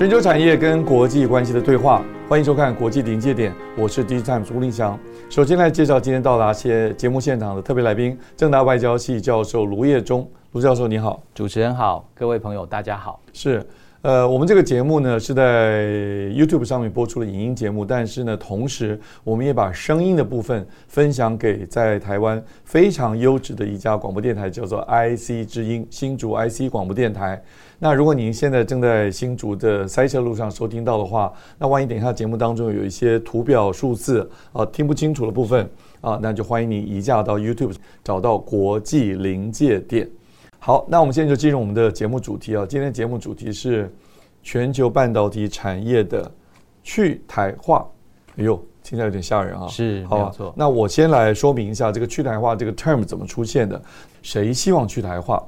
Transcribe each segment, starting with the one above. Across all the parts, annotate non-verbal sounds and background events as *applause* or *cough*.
全球产业跟国际关系的对话。欢迎收看《国际临界点》，我是 DG Times 巫凌祥。首先来介绍今天到达些节目现场的特别来宾，正大外交系教授卢业忠。卢教授你好，主持人好，各位朋友大家好。是，呃，我们这个节目呢是在 YouTube 上面播出了影音节目，但是呢，同时我们也把声音的部分分享给在台湾非常优质的一家广播电台，叫做 IC 之音新竹 IC 广播电台。那如果您现在正在新竹的塞车路上收听到的话，那万一等一下节目当中有一些图表数字啊听不清楚的部分啊，那就欢迎你移驾到 YouTube 找到国际临界点。好，那我们现在就进入我们的节目主题啊。今天节目主题是全球半导体产业的去台化。哎呦，听起来有点吓人啊。是，好，没错。那我先来说明一下这个去台化这个 term 怎么出现的。谁希望去台化？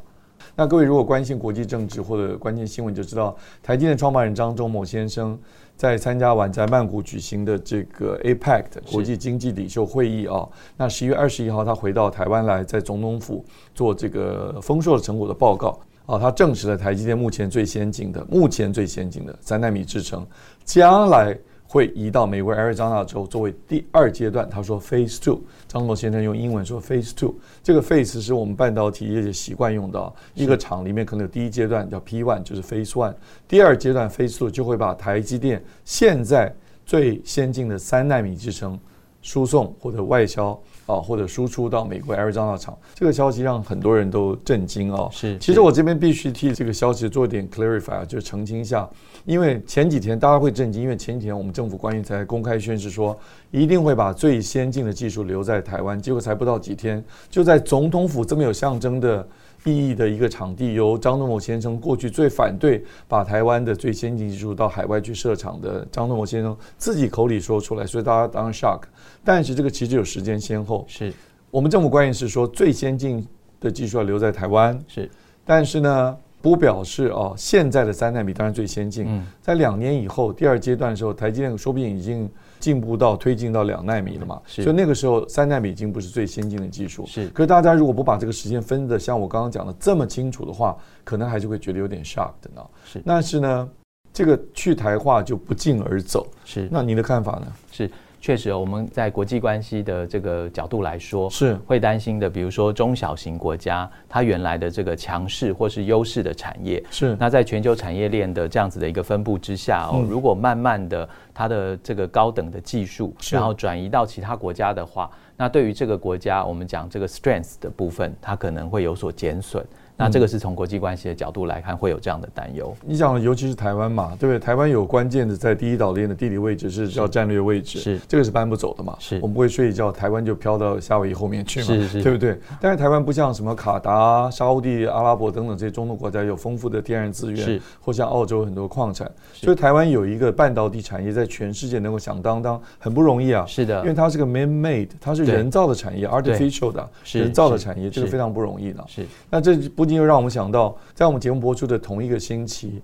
那各位如果关心国际政治或者关心新闻，就知道台积电创办人张忠谋先生。在参加完在曼谷举行的这个 APEC 国际经济领袖会议啊，那十一月二十一号他回到台湾来，在总统府做这个丰硕的成果的报告啊，他证实了台积电目前最先进的、目前最先进的三纳米制程，将来。会移到美国 Arizona 州作为第二阶段。他说 Phase Two，张国先生用英文说 Phase Two。这个 Phase 是我们半导体业界习惯用的。一个厂里面可能有第一阶段叫 P One，就是 Phase One。第二阶段 Phase Two 就会把台积电现在最先进的三纳米制程输送或者外销。啊，或者输出到美国 Arizona 厂，这个消息让很多人都震惊啊！是，其实我这边必须替这个消息做一点 clarify，啊就是澄清一下，因为前几天大家会震惊，因为前几天我们政府官员才公开宣誓说，一定会把最先进的技术留在台湾，结果才不到几天，就在总统府这么有象征的。意义的一个场地，由张忠谋先生过去最反对把台湾的最先进技术到海外去设厂的张忠谋先生自己口里说出来，所以大家当然 shock。但是这个其实有时间先后，是我们政府官员是说最先进的技术要留在台湾，是，但是呢，不表示哦，现在的三纳米当然最先进，嗯，在两年以后第二阶段的时候，台积电说不定已经。进步到推进到两纳米了嘛？是，所以那个时候三纳米已经不是最先进的技术。是，可是大家如果不把这个时间分的像我刚刚讲的这么清楚的话，可能还是会觉得有点 shock 的呢。是，但是呢，这个去台化就不胫而走。是，那您的看法呢？是。确实，我们在国际关系的这个角度来说，是会担心的。比如说中小型国家，它原来的这个强势或是优势的产业，是那在全球产业链的这样子的一个分布之下哦，如果慢慢的它的这个高等的技术，然后转移到其他国家的话，那对于这个国家，我们讲这个 strength 的部分，它可能会有所减损。那这个是从国际关系的角度来看，会有这样的担忧。你讲，尤其是台湾嘛，对不对？台湾有关键的在第一岛链的地理位置是叫战略位置，是这个是搬不走的嘛。是我们不会睡一觉，台湾就飘到夏威夷后面去嘛，是是，对不对？但是台湾不像什么卡达、沙乌地、阿拉伯等等这些中东国家有丰富的天然资源，是或像澳洲很多矿产，所以台湾有一个半导体产业在全世界能够响当当，很不容易啊。是的，因为它是个 man-made，它是人造的产业，artificial 的人造的产业，这个非常不容易的。是，那这不禁又让我们想到。在我们节目播出的同一个星期，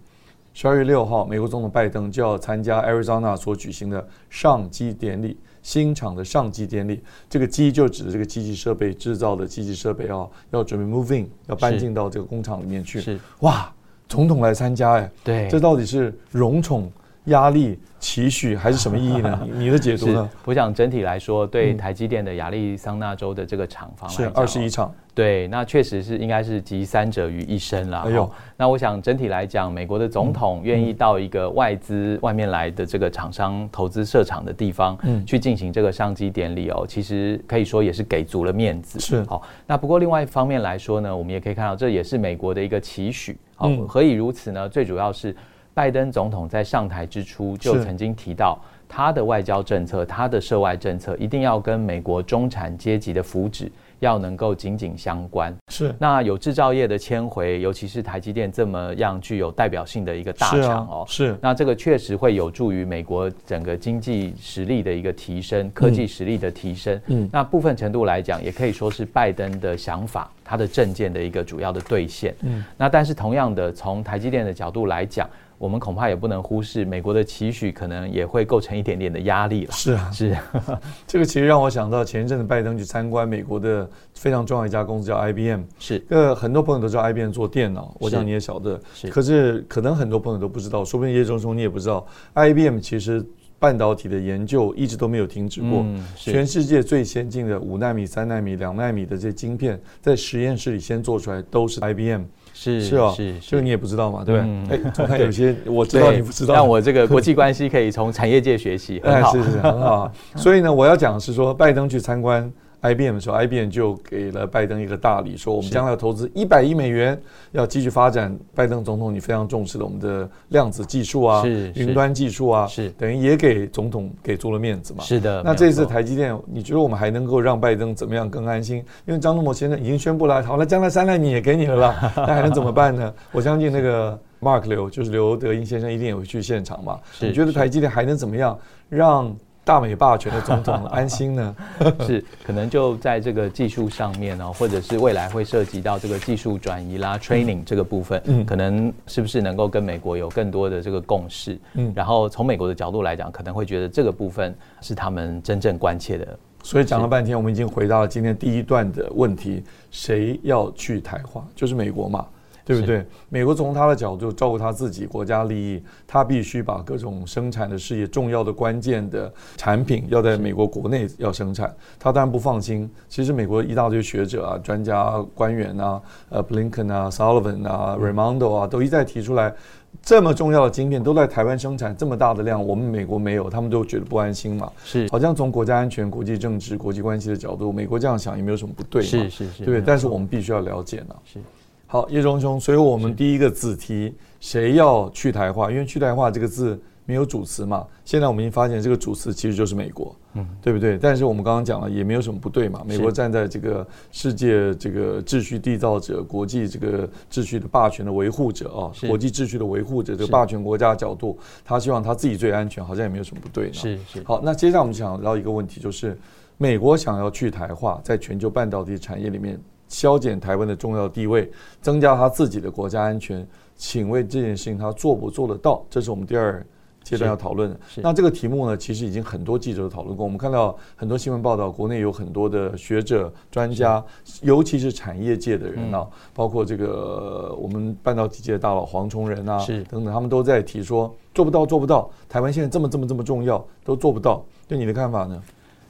十二月六号，美国总统拜登就要参加 Arizona 所举行的上机典礼，新厂的上机典礼。这个机就指的这个机器设备制造的机器设备啊，要准备 move in，要搬进到这个工厂里面去。是哇，总统来参加哎，对，这到底是荣宠、压力、期许还是什么意义呢？*laughs* 你的解读呢？我想整体来说，对台积电的亚利桑那州的这个厂房来讲，是二十一厂。对，那确实是应该是集三者于一身了。哎呦，那我想整体来讲，美国的总统愿意到一个外资外面来的这个厂商投资设厂的地方，嗯，去进行这个上机典礼哦，其实可以说也是给足了面子。是好，那不过另外一方面来说呢，我们也可以看到，这也是美国的一个期许。好，何以如此呢？最主要是拜登总统在上台之初就曾经提到，他的外交政策、他的涉外政策一定要跟美国中产阶级的福祉。要能够紧紧相关。是，那有制造业的迁回，尤其是台积电这么样具有代表性的一个大厂哦，是，啊、是。那这个确实会有助于美国整个经济实力的一个提升，科技实力的提升。嗯，那部分程度来讲，也可以说是拜登的想法，他的政见的一个主要的兑现。嗯，那但是同样的，从台积电的角度来讲。我们恐怕也不能忽视美国的期许，可能也会构成一点点的压力了。是啊，是。*laughs* 这个其实让我想到前一阵子拜登去参观美国的非常重要一家公司，叫 IBM。是。呃，很多朋友都知道 IBM 做电脑，我想你也晓得。是。可是可能很多朋友都不知道，说不定叶忠松你也不知道，IBM 其实半导体的研究一直都没有停止过。嗯。全世界最先进的五纳米、三纳米、两纳米的这些晶片，在实验室里先做出来，都是 IBM。是是哦，是这个你也不知道嘛，对不对？哎，我看有些我知道你不知道，让我这个国际关系可以从产业界学习，*laughs* 很好，是是很好。所以呢，我要讲的是说，拜登去参观 IBM 的时候，IBM 就给了拜登一个大礼，说我们将来要投资一百亿美元，要继续发展拜登总统你非常重视的我们的量子技术啊，是云端技术啊，是等于也给总统给足了面子嘛。是的。那这次台积电，你觉得我们还能够让拜登怎么样更安心？因为张忠谋先生已经宣布了，好了，将来三纳米也给你了啦，*laughs* 那还能怎么办呢？我相信那个 Mark 刘就是刘德英先生一定也会去现场嘛。你觉得台积电还能怎么样让？大美霸权的总统安心呢？*laughs* 是可能就在这个技术上面哦，或者是未来会涉及到这个技术转移啦、training 这个部分，嗯，可能是不是能够跟美国有更多的这个共识？嗯，然后从美国的角度来讲，可能会觉得这个部分是他们真正关切的。所以讲了半天，我们已经回到了今天第一段的问题：谁要去台化？就是美国嘛。对不对？美国从他的角度照顾他自己国家利益，他必须把各种生产的事业、重要的关键的产品要在美国国内要生产。他当然不放心。其实美国一大堆学者啊、专家、官员啊、呃，Blinken 啊、Sullivan 啊、Raimondo 啊，都一再提出来，这么重要的晶片都在台湾生产，这么大的量，我们美国没有，他们都觉得不安心嘛。是，好像从国家安全、国际政治、国际关系的角度，美国这样想也没有什么不对嘛。是是是，对，但是我们必须要了解呢。是。好，叶忠兄，所以我们第一个子题，谁要去台化？因为去台化这个字没有主词嘛。现在我们已经发现，这个主词其实就是美国，嗯，对不对？但是我们刚刚讲了，也没有什么不对嘛。美国站在这个世界这个秩序缔造者、国际这个秩序的霸权的维护者啊，国际秩序的维护者，这个霸权国家的角度，他希望他自己最安全，好像也没有什么不对。是是。好，那接下来我们想到一个问题，就是美国想要去台化，在全球半导体产业里面。削减台湾的重要地位，增加他自己的国家安全，请问这件事情他做不做得到？这是我们第二阶段要讨论的。那这个题目呢，其实已经很多记者都讨论过。我们看到很多新闻报道，国内有很多的学者、专家，尤其是产业界的人啊，包括这个我们半导体界的大佬黄崇仁啊，等等，他们都在提说做不到，做不到。台湾现在这么这么这么重要，都做不到。对你的看法呢？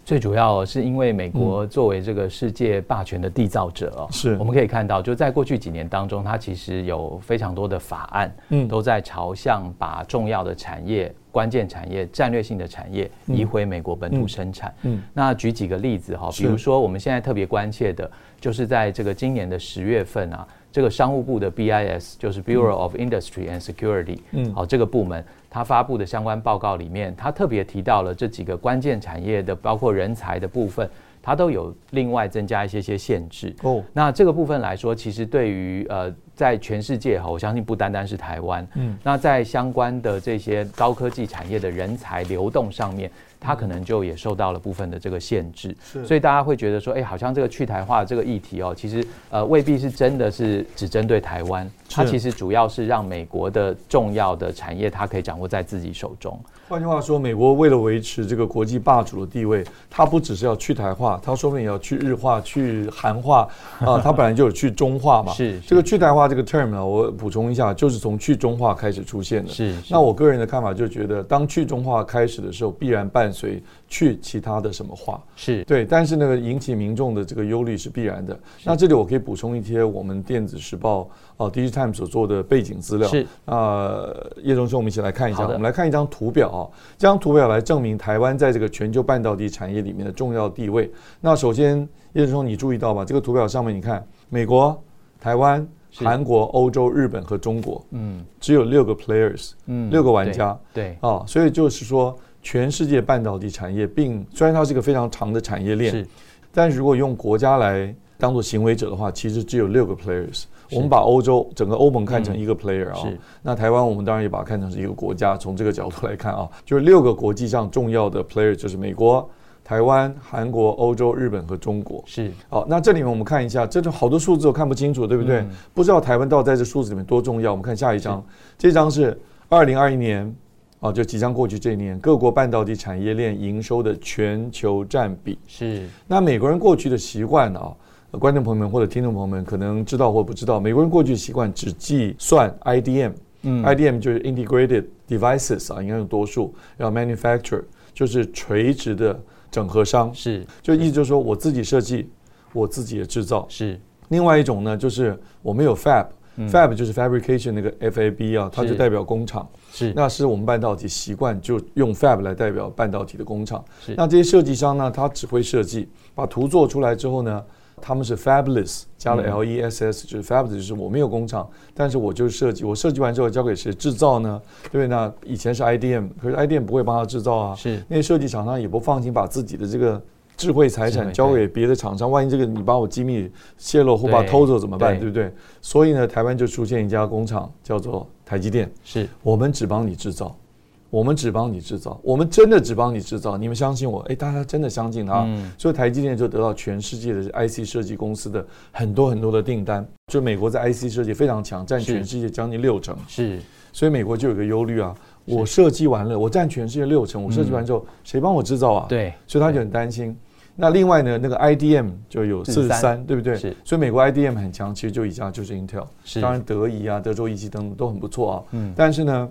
最主要是因为美国作为这个世界霸权的缔造者哦，是。我们可以看到，就在过去几年当中，它其实有非常多的法案，嗯，都在朝向把重要的产业、关键产业、战略性的产业移回美国本土生产。嗯，那举几个例子哈，比如说我们现在特别关切的，就是在这个今年的十月份啊，这个商务部的 BIS 就是 Bureau of Industry and Security，嗯，好，这个部门。他发布的相关报告里面，他特别提到了这几个关键产业的，包括人才的部分，他都有另外增加一些些限制。哦，那这个部分来说，其实对于呃，在全世界哈，我相信不单单是台湾，嗯，那在相关的这些高科技产业的人才流动上面。它可能就也受到了部分的这个限制，所以大家会觉得说，哎，好像这个去台化这个议题哦，其实呃未必是真的是只针对台湾，它其实主要是让美国的重要的产业，它可以掌握在自己手中。换句话说，美国为了维持这个国际霸主的地位，它不只是要去台化，它说不定也要去日化、去韩化啊，它本来就有去中化嘛。*laughs* 是，这个去台化这个 term 呢，我补充一下，就是从去中化开始出现的。是，那我个人的看法就觉得，当去中化开始的时候，必然伴随去其他的什么化。是对，但是那个引起民众的这个忧虑是必然的。那这里我可以补充一些我们电子时报哦，DigiTimes 所做的背景资料。是，呃，叶忠兄，我们一起来看一下，我们来看一张图表啊。这张图表来证明台湾在这个全球半导体产业里面的重要地位。那首先，叶忠你注意到吧？这个图表上面，你看，美国、台湾、韩国、欧洲、日本和中国，嗯，只有六个 players，嗯，六个玩家，对，啊、哦，所以就是说，全世界半导体产业并虽然它是一个非常长的产业链，但是如果用国家来当做行为者的话，其实只有六个 players。我们把欧洲整个欧盟看成一个 player 啊、哦，那台湾我们当然也把它看成是一个国家。从这个角度来看啊，就是六个国际上重要的 player，就是美国、台湾、韩国、欧洲、日本和中国。是。好，那这里面我们看一下，这就好多数字我看不清楚，对不对？嗯、不知道台湾到底在这数字里面多重要。我们看下一张，这张是二零二一年啊，就即将过去这一年各国半导体产业链营收的全球占比。是。那美国人过去的习惯啊。观众朋友们或者听众朋友们可能知道或不知道，美国人过去习惯只计算 IDM，嗯，IDM 就是 Integrated Devices 啊，应该用多数，然后 Manufacturer 就是垂直的整合商，是，就意思就是说我自己设计，我自己的制造，是。另外一种呢，就是我们有嗯、Fab 就是 Fabrication 那个 FAB 啊，它就代表工厂，是。那是我们半导体习惯就用 Fab 来代表半导体的工厂，是。那这些设计商呢，他只会设计，把图做出来之后呢，他们是 fabless 加了 l e s s，、嗯、就是 fabless 就是我没有工厂，但是我就是设计，我设计完之后交给谁制造呢？对，那以前是 IDM，可是 IDM 不会帮他制造啊。是那些设计厂商也不放心把自己的这个智慧财产交给别的厂商，万一这个你把我机密泄露或把它偷走怎么办？对，对不对？所以呢，台湾就出现一家工厂叫做台积电，是我们只帮你制造。我们只帮你制造，我们真的只帮你制造，你们相信我？哎，大家真的相信他，嗯、所以台积电就得到全世界的 IC 设计公司的很多很多的订单。就美国在 IC 设计非常强，占全世界将近六成。是，所以美国就有个忧虑啊，我设计完了，我占全世界六成，我设计完之后，谁帮我制造啊？对，所以他就很担心。那另外呢，那个 IDM 就有四十三，对不对？是，所以美国 IDM 很强，其实就一家就是 Intel。是，当然德仪啊、德州仪器等等都很不错啊。嗯，但是呢。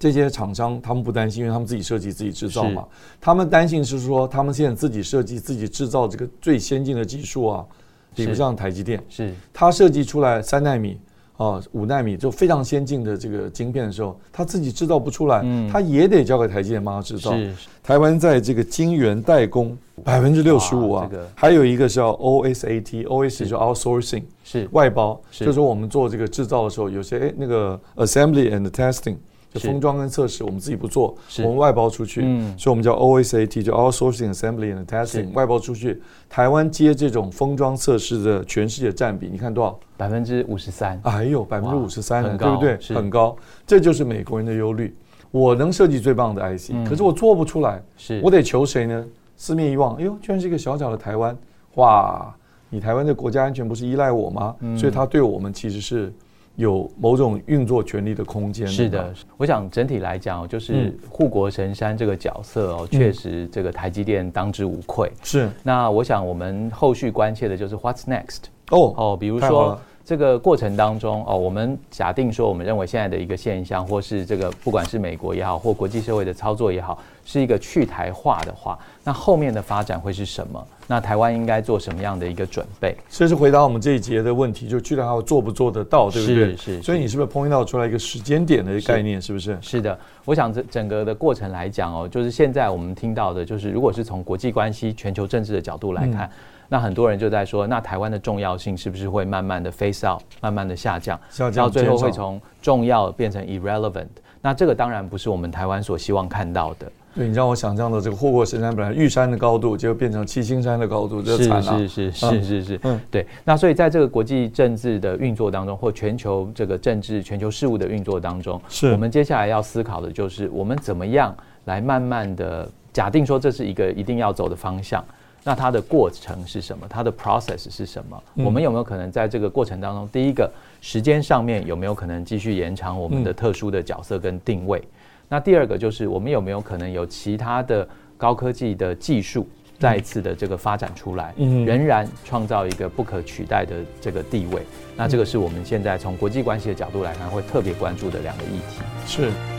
这些厂商他们不担心，因为他们自己设计、自己制造嘛。他们担心是说，他们现在自己设计、自己制造这个最先进的技术啊，比不上台积电。是，他设计出来三纳米啊、五纳米就非常先进的这个晶片的时候，他自己制造不出来，他也得交给台积电帮他制造。是，台湾在这个晶圆代工百分之六十五啊，还有一个叫 OSAT，OS 就 outsourcing，是外包，就是说我们做这个制造的时候，有些哎那个 assembly and testing。就封装跟测试，我们自己不做，我们外包出去，嗯，所以我们叫 OSAT，就 Outsourcing Assembly and Testing，外包出去。台湾接这种封装测试的全世界占比，你看多少？百分之五十三。哎呦，百分之五十三，对不对？很高，这就是美国人的忧虑。我能设计最棒的 IC，可是我做不出来，是我得求谁呢？四面一望，哎呦，居然是一个小小的台湾，哇！你台湾的国家安全不是依赖我吗？所以他对我们其实是。有某种运作权力的空间。是的，我想整体来讲，就是护国神山这个角色哦，确实这个台积电当之无愧。是。那我想我们后续关切的就是 What's next？哦哦，比如说这个过程当中哦，我们假定说，我们认为现在的一个现象，或是这个不管是美国也好，或国际社会的操作也好，是一个去台化的话，那后面的发展会是什么？那台湾应该做什么样的一个准备？这是回答我们这一节的问题，就去台化做不做得到，对不对？是是。所以你是不是 point out 出来一个时间点的概念？是不是？是的，我想这整个的过程来讲哦，就是现在我们听到的，就是如果是从国际关系、全球政治的角度来看，那很多人就在说，那台湾的重要性是不是会慢慢的 face out，慢慢的下降，下降，到最后会从重要变成 irrelevant？那这个当然不是我们台湾所希望看到的。对，你让我想象的这个护国神山，本来玉山的高度，结果变成七星山的高度，这惨了。是是是是是是，嗯，对。那所以在这个国际政治的运作当中，或全球这个政治、全球事务的运作当中，是我们接下来要思考的就是，我们怎么样来慢慢的假定说这是一个一定要走的方向，那它的过程是什么？它的 process 是什么？我们有没有可能在这个过程当中，第一个时间上面有没有可能继续延长我们的特殊的角色跟定位？那第二个就是，我们有没有可能有其他的高科技的技术再一次的这个发展出来，仍然创造一个不可取代的这个地位？那这个是我们现在从国际关系的角度来看，会特别关注的两个议题。是。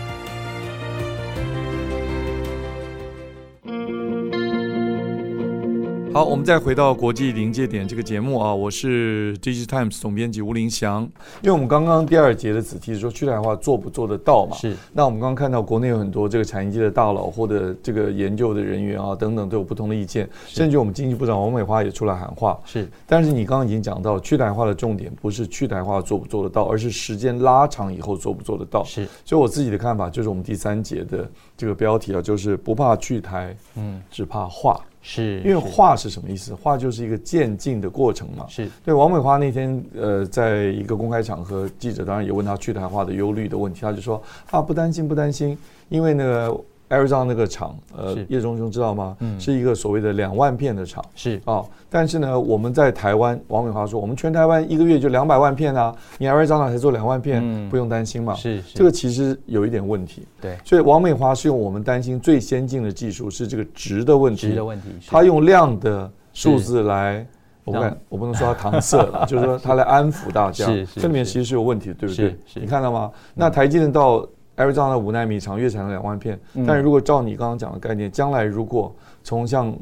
好，我们再回到国际临界点这个节目啊，我是 DigiTimes 总编辑吴林祥。因为我们刚刚第二节的子题是说去台化做不做得到嘛？是。那我们刚刚看到国内有很多这个产业界的大佬或者这个研究的人员啊等等都有不同的意见，甚至我们经济部长王美花也出来喊话。是。但是你刚刚已经讲到，去台化的重点不是去台化做不做得到，而是时间拉长以后做不做得到。是。所以我自己的看法就是我们第三节的这个标题啊，就是不怕去台，嗯，只怕化。是，因为化是什么意思？化就是一个渐进的过程嘛。是对。王美花那天呃，在一个公开场合，记者当然也问他去台化的忧虑的问题，他就说啊，不担心，不担心，因为那个。Arizona 那个厂，呃，叶忠兄知道吗？嗯，是一个所谓的两万片的厂。是哦，但是呢，我们在台湾，王美华说，我们全台湾一个月就两百万片啊，你 Arizona 才做两万片，嗯，不用担心嘛。是，是，这个其实有一点问题。对，所以王美华是用我们担心最先进的技术，是这个值的问题。值的问题，他用量的数字来，我不敢，我不能说他搪塞了，*laughs* 就是说他来安抚大家。是，是，这里面其实是有问题的，对不对？是，你看到吗？那台积电到。Arizona 的五纳米厂月产能两万片，但是如果照你刚刚讲的概念，将来如果从像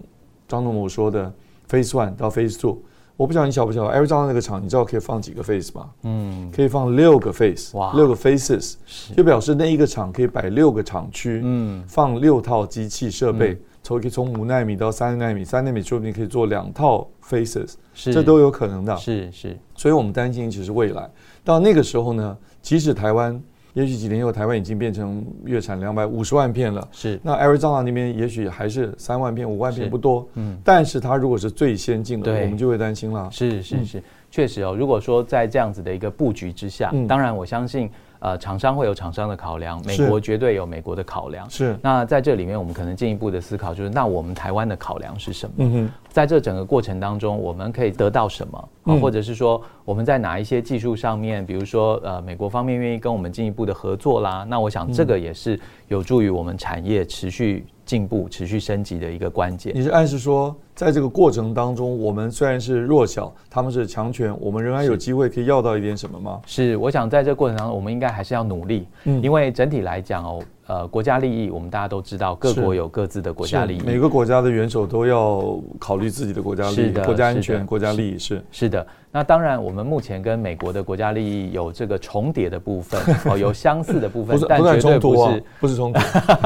张总某说的 Phase One 到 Phase Two，我不晓得你晓不晓得 Arizona 那个厂，你知道可以放几个 Phase 吗？嗯，可以放六个 Phase，哇，六个 Phases，就表示那一个厂可以摆六个厂区，嗯，放六套机器设备，从可以从五纳米到三纳米，三纳米说不定可以做两套 Phases，这都有可能的。是是，所以我们担心其实未来。到那个时候呢，即使台湾。也许几年以后，台湾已经变成月产两百五十万片了。是，那 Arizona 那边也许还是三万片、五万片不多。嗯，但是它如果是最先进的，我们就会担心了。是是是，确实哦。如果说在这样子的一个布局之下，当然我相信。呃，厂商会有厂商的考量，美国绝对有美国的考量。是。那在这里面，我们可能进一步的思考，就是那我们台湾的考量是什么？在这整个过程当中，我们可以得到什么？嗯。或者是说，我们在哪一些技术上面，比如说，呃，美国方面愿意跟我们进一步的合作啦？那我想这个也是有助于我们产业持续进步、持续升级的一个关键。你是暗示说？在这个过程当中，我们虽然是弱小，他们是强权，我们仍然有机会可以要到一点什么吗？是，是我想在这个过程当中，我们应该还是要努力，嗯，因为整体来讲哦。呃，国家利益我们大家都知道，各国有各自的国家利益。每个国家的元首都要考虑自己的国家利益、国家安全、国家利益。是是的。那当然，我们目前跟美国的国家利益有这个重叠的部分，*laughs* 哦，有相似的部分，但绝对不是不是冲突，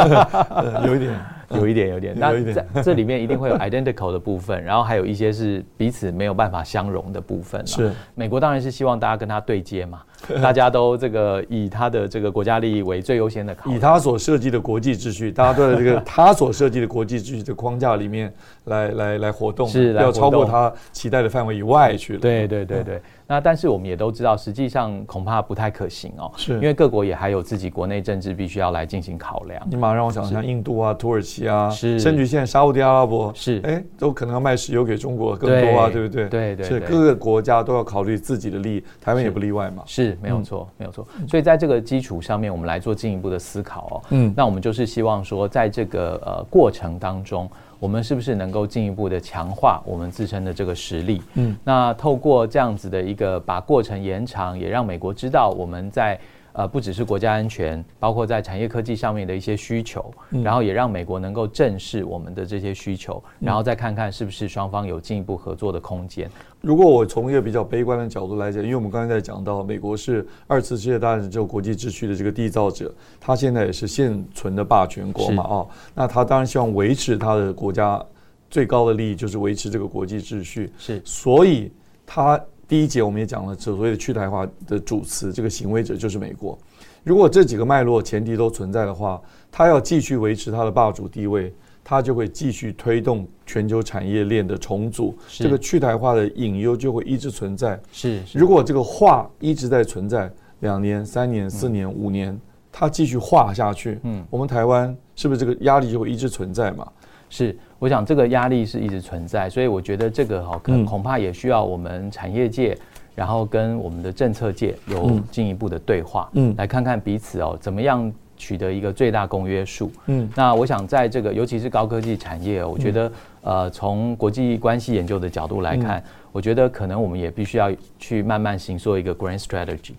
*laughs* *laughs* 有一点，*laughs* 有一点，有一点。那在这里面一定会有 identical 的部分，然后还有一些是彼此没有办法相容的部分。是美国当然是希望大家跟他对接嘛。*laughs* 大家都这个以他的这个国家利益为最优先的以他所设计的国际秩序，大家都在这个他所设计的国际秩序的框架里面来来来活动，是不要超过他期待的范围以外去了。对对对对。那但是我们也都知道，实际上恐怕不太可行哦，是，因为各国也还有自己国内政治必须要来进行考量。你马上让我想像印度啊、土耳其啊，是，甚至现在沙乌地阿拉伯是，哎，都可能要卖石油给中国更多啊，对不对？对对，是各个国家都要考虑自己的利益，台湾也不例外嘛。是没有错，没有错。所以在这个基础上面，我们来做进一步的思考哦。嗯，那我们就是希望说，在这个呃过程当中。我们是不是能够进一步的强化我们自身的这个实力？嗯，那透过这样子的一个把过程延长，也让美国知道我们在。呃，不只是国家安全，包括在产业科技上面的一些需求，嗯、然后也让美国能够正视我们的这些需求，嗯、然后再看看是不是双方有进一步合作的空间。如果我从一个比较悲观的角度来讲，因为我们刚才在讲到，美国是二次世界大战之后国际秩序的这个缔造者，他现在也是现存的霸权国嘛，哦，那他当然希望维持他的国家最高的利益，就是维持这个国际秩序，是，所以他。第一节我们也讲了，所谓的去台化的主词，这个行为者就是美国。如果这几个脉络前提都存在的话，他要继续维持他的霸主地位，他就会继续推动全球产业链的重组。这个去台化的隐忧就会一直存在。是，如果这个化一直在存在，两年、三年、四年、五年，它继续化下去，嗯，我们台湾是不是这个压力就会一直存在嘛？是。我想这个压力是一直存在，所以我觉得这个哈，可能恐怕也需要我们产业界，然后跟我们的政策界有进一步的对话，嗯，来看看彼此哦，怎么样取得一个最大公约数，嗯，那我想在这个尤其是高科技产业，我觉得呃，从国际关系研究的角度来看，我觉得可能我们也必须要去慢慢行做一个 grand strategy。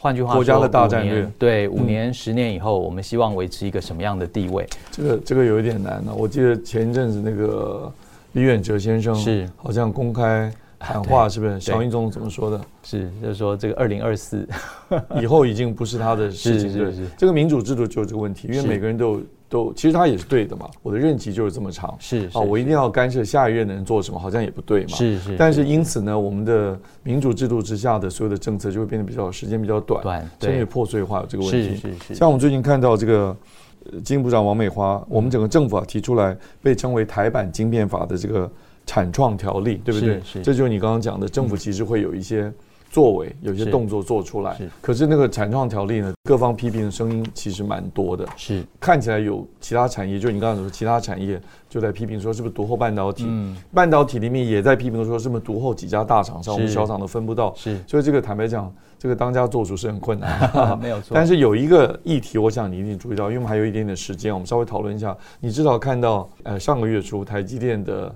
换句话说，国家的大战略，对，五年、十年以后，我们希望维持一个什么样的地位？这个这个有一点难呢。我记得前一阵子那个李远哲先生是好像公开喊话，是不是？小英总怎么说的？是，就是说这个二零二四以后已经不是他的事情。*laughs* 是是是，这个民主制度就有这个问题，因为每个人都有。都其实他也是对的嘛，我的任期就是这么长，是啊，我一定要干涉下一任的人做什么，好像也不对嘛，是是。但是因此呢，我们的民主制度之下的所有的政策就会变得比较时间比较短，短，甚至破碎化有这个问题。是是是。像我们最近看到这个，经济部长王美花，我们整个政府啊提出来，被称为台版晶片法的这个产创条例，对不对？是，是这就是你刚刚讲的，政府其实会有一些。作为有些动作做出来，可是那个产创条例呢，各方批评的声音其实蛮多的。是，看起来有其他产业，就你刚才说其他产业就在批评说是不是独后半导体？嗯，半导体里面也在批评说是不是独后几家大厂商，我们小厂都分不到。是，所以这个坦白讲，这个当家做主是很困难。没有错。但是有一个议题，我想你一定注意到，因为我们还有一点点时间，我们稍微讨论一下。你至少看到，呃，上个月初台积电的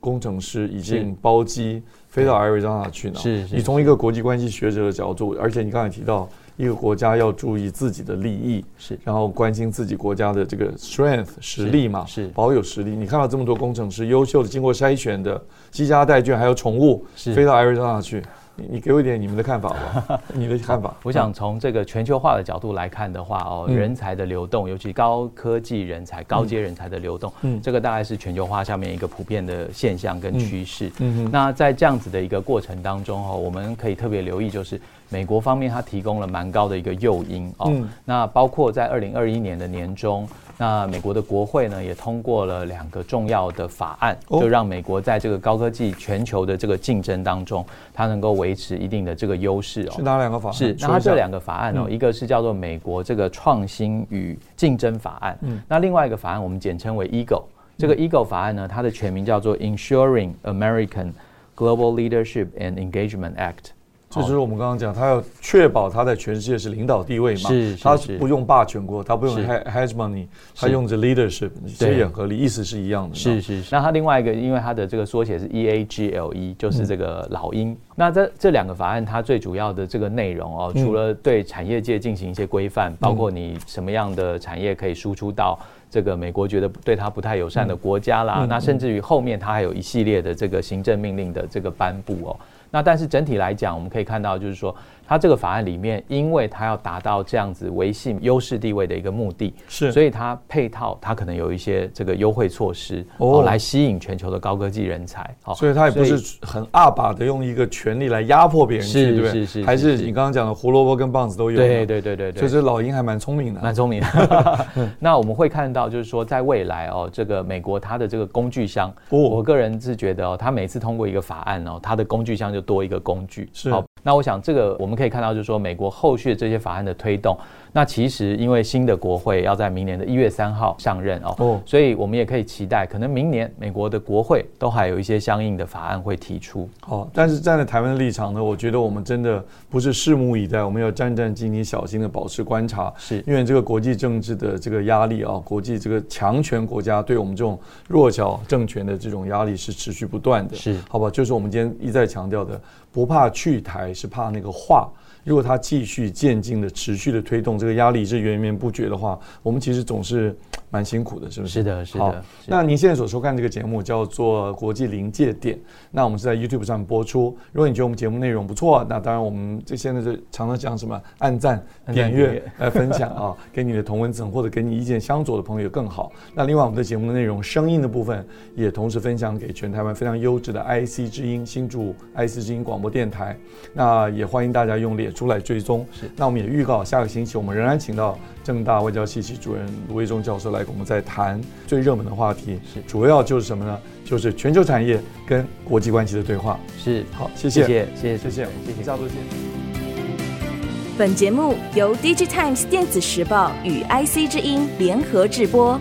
工程师已经包机。飞到艾瑞兹纳去呢？是，是，你从一个国际关系学者的角度，而且你刚才提到一个国家要注意自己的利益，是，然后关心自己国家的这个 strength 实力嘛，是，保有实力。你看到这么多工程师，优秀的，经过筛选的，积家带眷，还有宠物，是，飞到艾瑞兹纳去。你你给我一点你们的看法吧，*laughs* 你的看法。我想从这个全球化的角度来看的话，哦，人才的流动，尤其高科技人才、高阶人才的流动，嗯，这个大概是全球化下面一个普遍的现象跟趋势。嗯，那在这样子的一个过程当中，哦，我们可以特别留意，就是美国方面它提供了蛮高的一个诱因哦。那包括在二零二一年的年中。那美国的国会呢，也通过了两个重要的法案，就让美国在这个高科技全球的这个竞争当中，它能够维持一定的这个优势哦。是哪两个法案？是，那它这两个法案哦，一个是叫做美国这个创新与竞争法案，嗯，那另外一个法案我们简称为 EAGLE。这个 EAGLE 法案呢，它的全名叫做 Ensuring American Global Leadership and Engagement Act。就是我们刚刚讲，他要确保他在全世界是领导地位嘛，是，他不用霸权国，他不用 hegemony，他用着 leadership，这也合理，意思是一样的。是是是。那他另外一个，因为他的这个缩写是 E A G L E，就是这个老鹰。那这这两个法案，它最主要的这个内容哦，除了对产业界进行一些规范，包括你什么样的产业可以输出到这个美国觉得对他不太友善的国家啦，那甚至于后面它还有一系列的这个行政命令的这个颁布哦。那但是整体来讲，我们可以看到，就是说，它这个法案里面，因为它要达到这样子维系优势地位的一个目的，是，所以它配套它可能有一些这个优惠措施哦，来吸引全球的高科技人才。哦，所以它也不是很阿把的用一个权力来压迫别人去，对对？是是，还是你刚刚讲的胡萝卜跟棒子都有。对对对对对。所以这老鹰还蛮聪明的，蛮聪明的。*laughs* *laughs* 那我们会看到，就是说，在未来哦，这个美国它的这个工具箱，我个人是觉得哦，它每次通过一个法案哦，它的工具箱就多一个工具。是。好，那我想这个我们可以看到，就是说美。国后续的这些法案的推动，那其实因为新的国会要在明年的一月三号上任哦，哦，所以我们也可以期待，可能明年美国的国会都还有一些相应的法案会提出。好，但是站在台湾的立场呢，我觉得我们真的不是拭目以待，我们要战战兢兢、小心的保持观察，是因为这个国际政治的这个压力啊，国际这个强权国家对我们这种弱小政权的这种压力是持续不断的。是，好吧，就是我们今天一再强调的，不怕去台，是怕那个话。如果他继续渐进的、持续的推动，这个压力是源源不绝的话，我们其实总是蛮辛苦的，是不是？是的，是的。好，那您现在所收看这个节目叫做《国际临界点》，那我们是在 YouTube 上播出。如果你觉得我们节目内容不错，那当然我们这现在是常常讲什么按赞、*laughs* 点阅、来分享啊，给你的同文层或者给你意见相左的朋友更好。那另外我们的节目的内容声音的部分也同时分享给全台湾非常优质的 IC 之音新竹 IC 之音广播电台。那也欢迎大家用脸。出来追踪是，那我们也预告下个星期我们仍然请到政大外交系系主任卢卫中教授来跟我们再谈最热门的话题，是主要就是什么呢？就是全球产业跟国际关系的对话。是，好，谢谢，谢谢，谢谢，谢谢，谢谢，下周见。本节目由 DigiTimes 电子时报与 IC 之音联合制播。